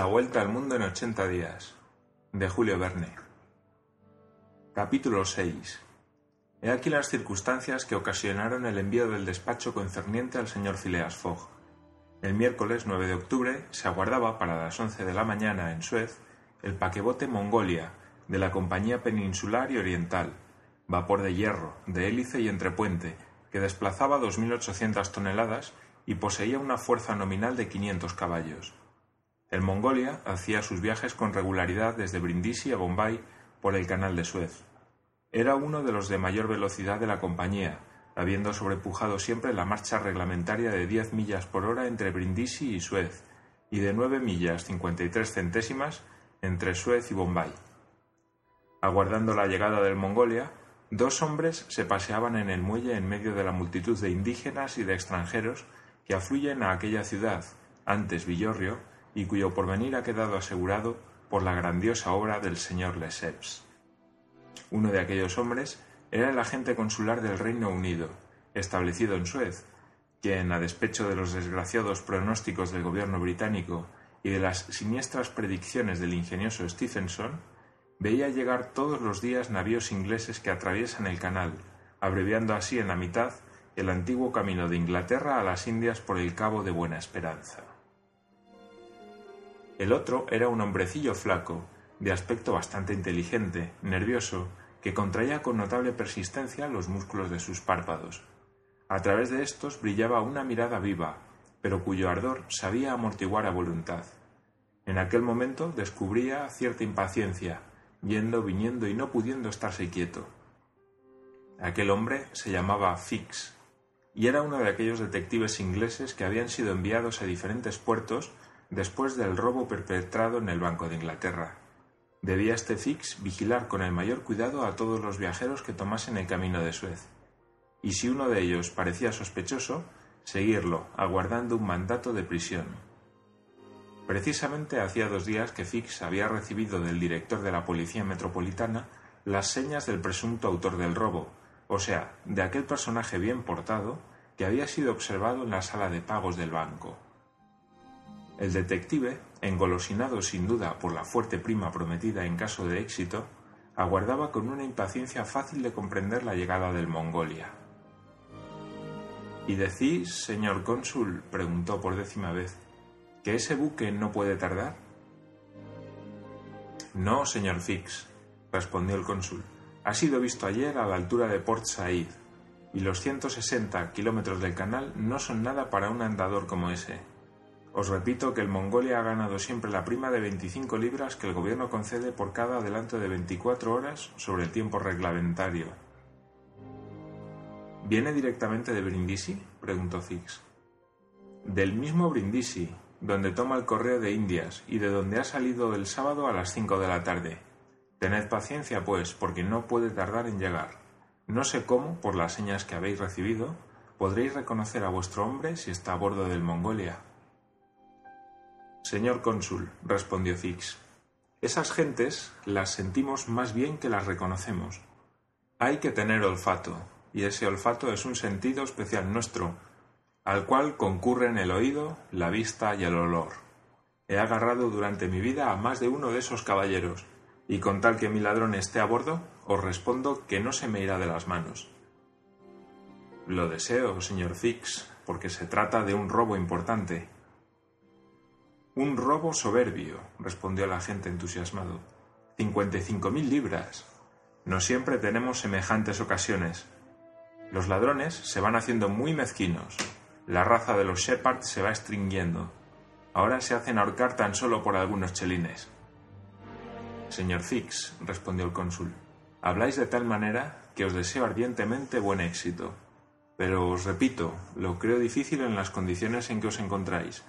La vuelta al mundo en 80 días. De Julio Verne. Capítulo 6. He aquí las circunstancias que ocasionaron el envío del despacho concerniente al señor Phileas Fogg. El miércoles 9 de octubre se aguardaba para las 11 de la mañana en Suez el paquebote Mongolia de la Compañía Peninsular y Oriental, vapor de hierro, de hélice y entrepuente, que desplazaba 2.800 toneladas y poseía una fuerza nominal de 500 caballos. El Mongolia hacía sus viajes con regularidad desde Brindisi a Bombay por el canal de Suez. Era uno de los de mayor velocidad de la compañía, habiendo sobrepujado siempre la marcha reglamentaria de 10 millas por hora entre Brindisi y Suez, y de 9 millas 53 centésimas entre Suez y Bombay. Aguardando la llegada del Mongolia, dos hombres se paseaban en el muelle en medio de la multitud de indígenas y de extranjeros que afluyen a aquella ciudad, antes Villorrio, y cuyo porvenir ha quedado asegurado por la grandiosa obra del señor Lesseps. Uno de aquellos hombres era el agente consular del Reino Unido, establecido en Suez, quien, a despecho de los desgraciados pronósticos del gobierno británico y de las siniestras predicciones del ingenioso Stephenson, veía llegar todos los días navíos ingleses que atraviesan el canal, abreviando así en la mitad el antiguo camino de Inglaterra a las Indias por el Cabo de Buena Esperanza. El otro era un hombrecillo flaco, de aspecto bastante inteligente, nervioso, que contraía con notable persistencia los músculos de sus párpados. A través de estos brillaba una mirada viva, pero cuyo ardor sabía amortiguar a voluntad. En aquel momento descubría cierta impaciencia, yendo, viniendo y no pudiendo estarse quieto. Aquel hombre se llamaba Fix, y era uno de aquellos detectives ingleses que habían sido enviados a diferentes puertos después del robo perpetrado en el Banco de Inglaterra. Debía este Fix vigilar con el mayor cuidado a todos los viajeros que tomasen el camino de Suez, y si uno de ellos parecía sospechoso, seguirlo, aguardando un mandato de prisión. Precisamente hacía dos días que Fix había recibido del director de la Policía Metropolitana las señas del presunto autor del robo, o sea, de aquel personaje bien portado que había sido observado en la sala de pagos del banco. El detective, engolosinado sin duda por la fuerte prima prometida en caso de éxito, aguardaba con una impaciencia fácil de comprender la llegada del Mongolia. ¿Y decís, señor cónsul, preguntó por décima vez, que ese buque no puede tardar? No, señor Fix, respondió el cónsul. Ha sido visto ayer a la altura de Port Said, y los 160 kilómetros del canal no son nada para un andador como ese. Os repito que el Mongolia ha ganado siempre la prima de 25 libras que el gobierno concede por cada adelanto de 24 horas sobre el tiempo reglamentario. ¿Viene directamente de Brindisi? preguntó Fix. Del mismo Brindisi, donde toma el correo de Indias y de donde ha salido el sábado a las 5 de la tarde. Tened paciencia, pues, porque no puede tardar en llegar. No sé cómo, por las señas que habéis recibido, podréis reconocer a vuestro hombre si está a bordo del Mongolia. Señor cónsul, respondió Fix, esas gentes las sentimos más bien que las reconocemos. Hay que tener olfato, y ese olfato es un sentido especial nuestro, al cual concurren el oído, la vista y el olor. He agarrado durante mi vida a más de uno de esos caballeros, y con tal que mi ladrón esté a bordo, os respondo que no se me irá de las manos. Lo deseo, señor Fix, porque se trata de un robo importante, un robo soberbio, respondió el agente entusiasmado. Cincuenta y cinco mil libras. No siempre tenemos semejantes ocasiones. Los ladrones se van haciendo muy mezquinos. La raza de los Shepard se va extinguiendo. Ahora se hacen ahorcar tan solo por algunos chelines. Señor Fix, respondió el cónsul, habláis de tal manera que os deseo ardientemente buen éxito. Pero os repito, lo creo difícil en las condiciones en que os encontráis.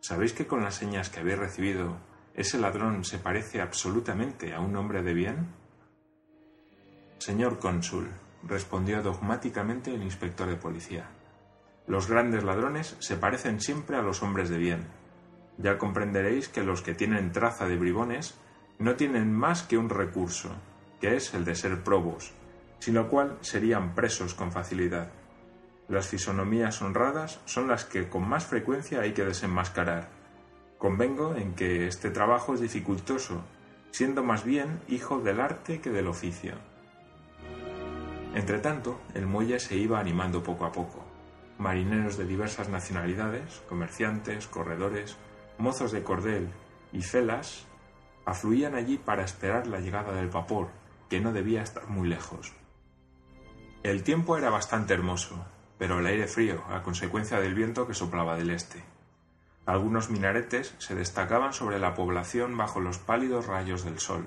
¿Sabéis que con las señas que habéis recibido, ese ladrón se parece absolutamente a un hombre de bien? Señor cónsul, respondió dogmáticamente el inspector de policía, los grandes ladrones se parecen siempre a los hombres de bien. Ya comprenderéis que los que tienen traza de bribones no tienen más que un recurso, que es el de ser probos, sin lo cual serían presos con facilidad. Las fisonomías honradas son las que con más frecuencia hay que desenmascarar. Convengo en que este trabajo es dificultoso, siendo más bien hijo del arte que del oficio. Entretanto, el muelle se iba animando poco a poco. Marineros de diversas nacionalidades, comerciantes, corredores, mozos de cordel y felas afluían allí para esperar la llegada del vapor, que no debía estar muy lejos. El tiempo era bastante hermoso, pero el aire frío, a consecuencia del viento que soplaba del este. Algunos minaretes se destacaban sobre la población bajo los pálidos rayos del sol.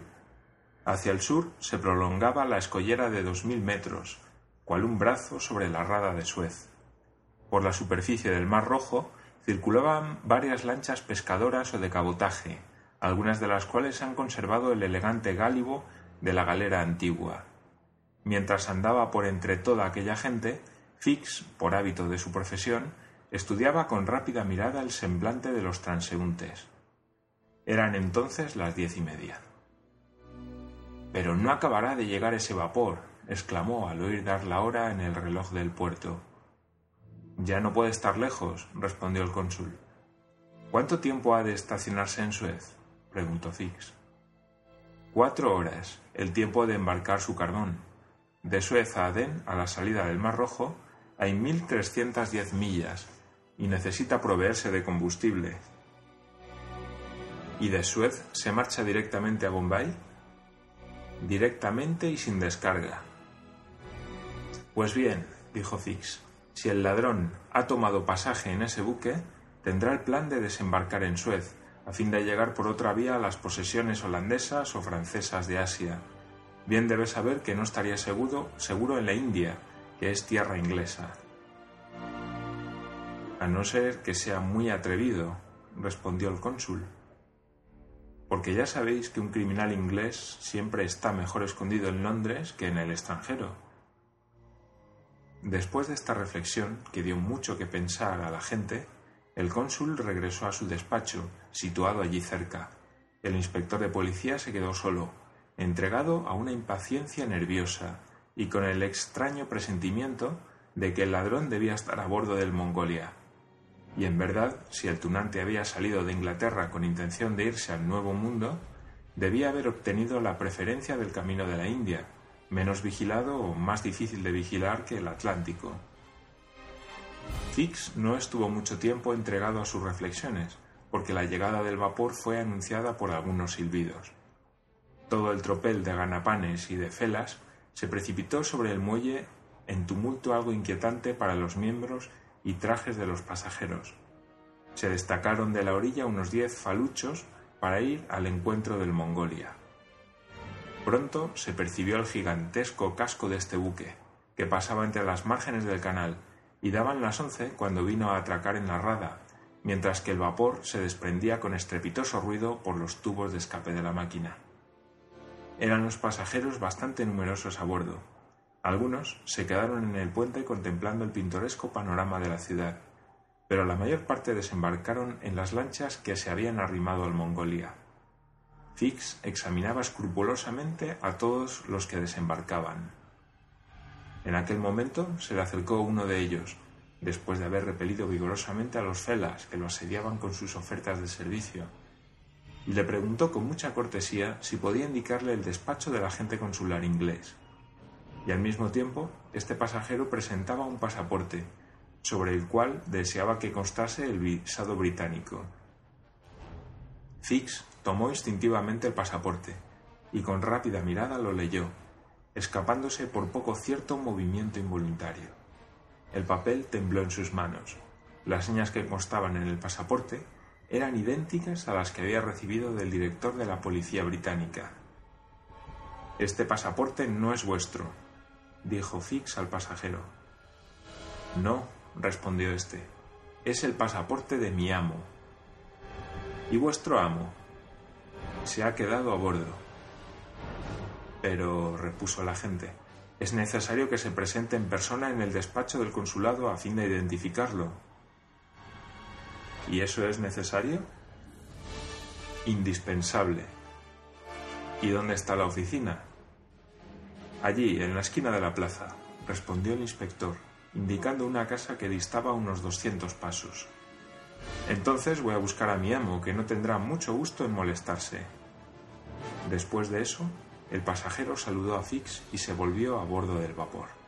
Hacia el sur se prolongaba la escollera de dos mil metros, cual un brazo sobre la rada de Suez. Por la superficie del Mar Rojo circulaban varias lanchas pescadoras o de cabotaje, algunas de las cuales han conservado el elegante gálibo de la galera antigua. Mientras andaba por entre toda aquella gente, Fix, por hábito de su profesión, estudiaba con rápida mirada el semblante de los transeúntes. Eran entonces las diez y media. Pero no acabará de llegar ese vapor, exclamó al oír dar la hora en el reloj del puerto. Ya no puede estar lejos, respondió el cónsul. ¿Cuánto tiempo ha de estacionarse en Suez? preguntó Fix. Cuatro horas, el tiempo de embarcar su carbón. De Suez a Adén, a la salida del Mar Rojo, hay mil trescientas diez millas y necesita proveerse de combustible. ¿Y de Suez se marcha directamente a Bombay? Directamente y sin descarga. Pues bien, dijo Fix, si el ladrón ha tomado pasaje en ese buque, tendrá el plan de desembarcar en Suez a fin de llegar por otra vía a las posesiones holandesas o francesas de Asia. Bien debe saber que no estaría seguro, seguro en la India, es tierra inglesa. A no ser que sea muy atrevido, respondió el cónsul. Porque ya sabéis que un criminal inglés siempre está mejor escondido en Londres que en el extranjero. Después de esta reflexión, que dio mucho que pensar a la gente, el cónsul regresó a su despacho, situado allí cerca. El inspector de policía se quedó solo, entregado a una impaciencia nerviosa y con el extraño presentimiento de que el ladrón debía estar a bordo del Mongolia. Y en verdad, si el tunante había salido de Inglaterra con intención de irse al Nuevo Mundo, debía haber obtenido la preferencia del camino de la India, menos vigilado o más difícil de vigilar que el Atlántico. Fix no estuvo mucho tiempo entregado a sus reflexiones, porque la llegada del vapor fue anunciada por algunos silbidos. Todo el tropel de ganapanes y de felas se precipitó sobre el muelle en tumulto algo inquietante para los miembros y trajes de los pasajeros. Se destacaron de la orilla unos diez faluchos para ir al encuentro del Mongolia. Pronto se percibió el gigantesco casco de este buque, que pasaba entre las márgenes del canal, y daban las once cuando vino a atracar en la rada, mientras que el vapor se desprendía con estrepitoso ruido por los tubos de escape de la máquina. Eran los pasajeros bastante numerosos a bordo. Algunos se quedaron en el puente contemplando el pintoresco panorama de la ciudad, pero la mayor parte desembarcaron en las lanchas que se habían arrimado al Mongolia. Fix examinaba escrupulosamente a todos los que desembarcaban. En aquel momento se le acercó uno de ellos, después de haber repelido vigorosamente a los felas que lo asediaban con sus ofertas de servicio, le preguntó con mucha cortesía si podía indicarle el despacho del agente consular inglés. Y al mismo tiempo, este pasajero presentaba un pasaporte, sobre el cual deseaba que constase el visado británico. Fix tomó instintivamente el pasaporte y con rápida mirada lo leyó, escapándose por poco cierto movimiento involuntario. El papel tembló en sus manos. Las señas que constaban en el pasaporte eran idénticas a las que había recibido del director de la policía británica. Este pasaporte no es vuestro, dijo Fix al pasajero. No, respondió éste, es el pasaporte de mi amo. ¿Y vuestro amo? Se ha quedado a bordo. Pero, repuso la gente, es necesario que se presente en persona en el despacho del consulado a fin de identificarlo. ¿Y eso es necesario? Indispensable. ¿Y dónde está la oficina? Allí, en la esquina de la plaza, respondió el inspector, indicando una casa que distaba unos doscientos pasos. Entonces voy a buscar a mi amo, que no tendrá mucho gusto en molestarse. Después de eso, el pasajero saludó a Fix y se volvió a bordo del vapor.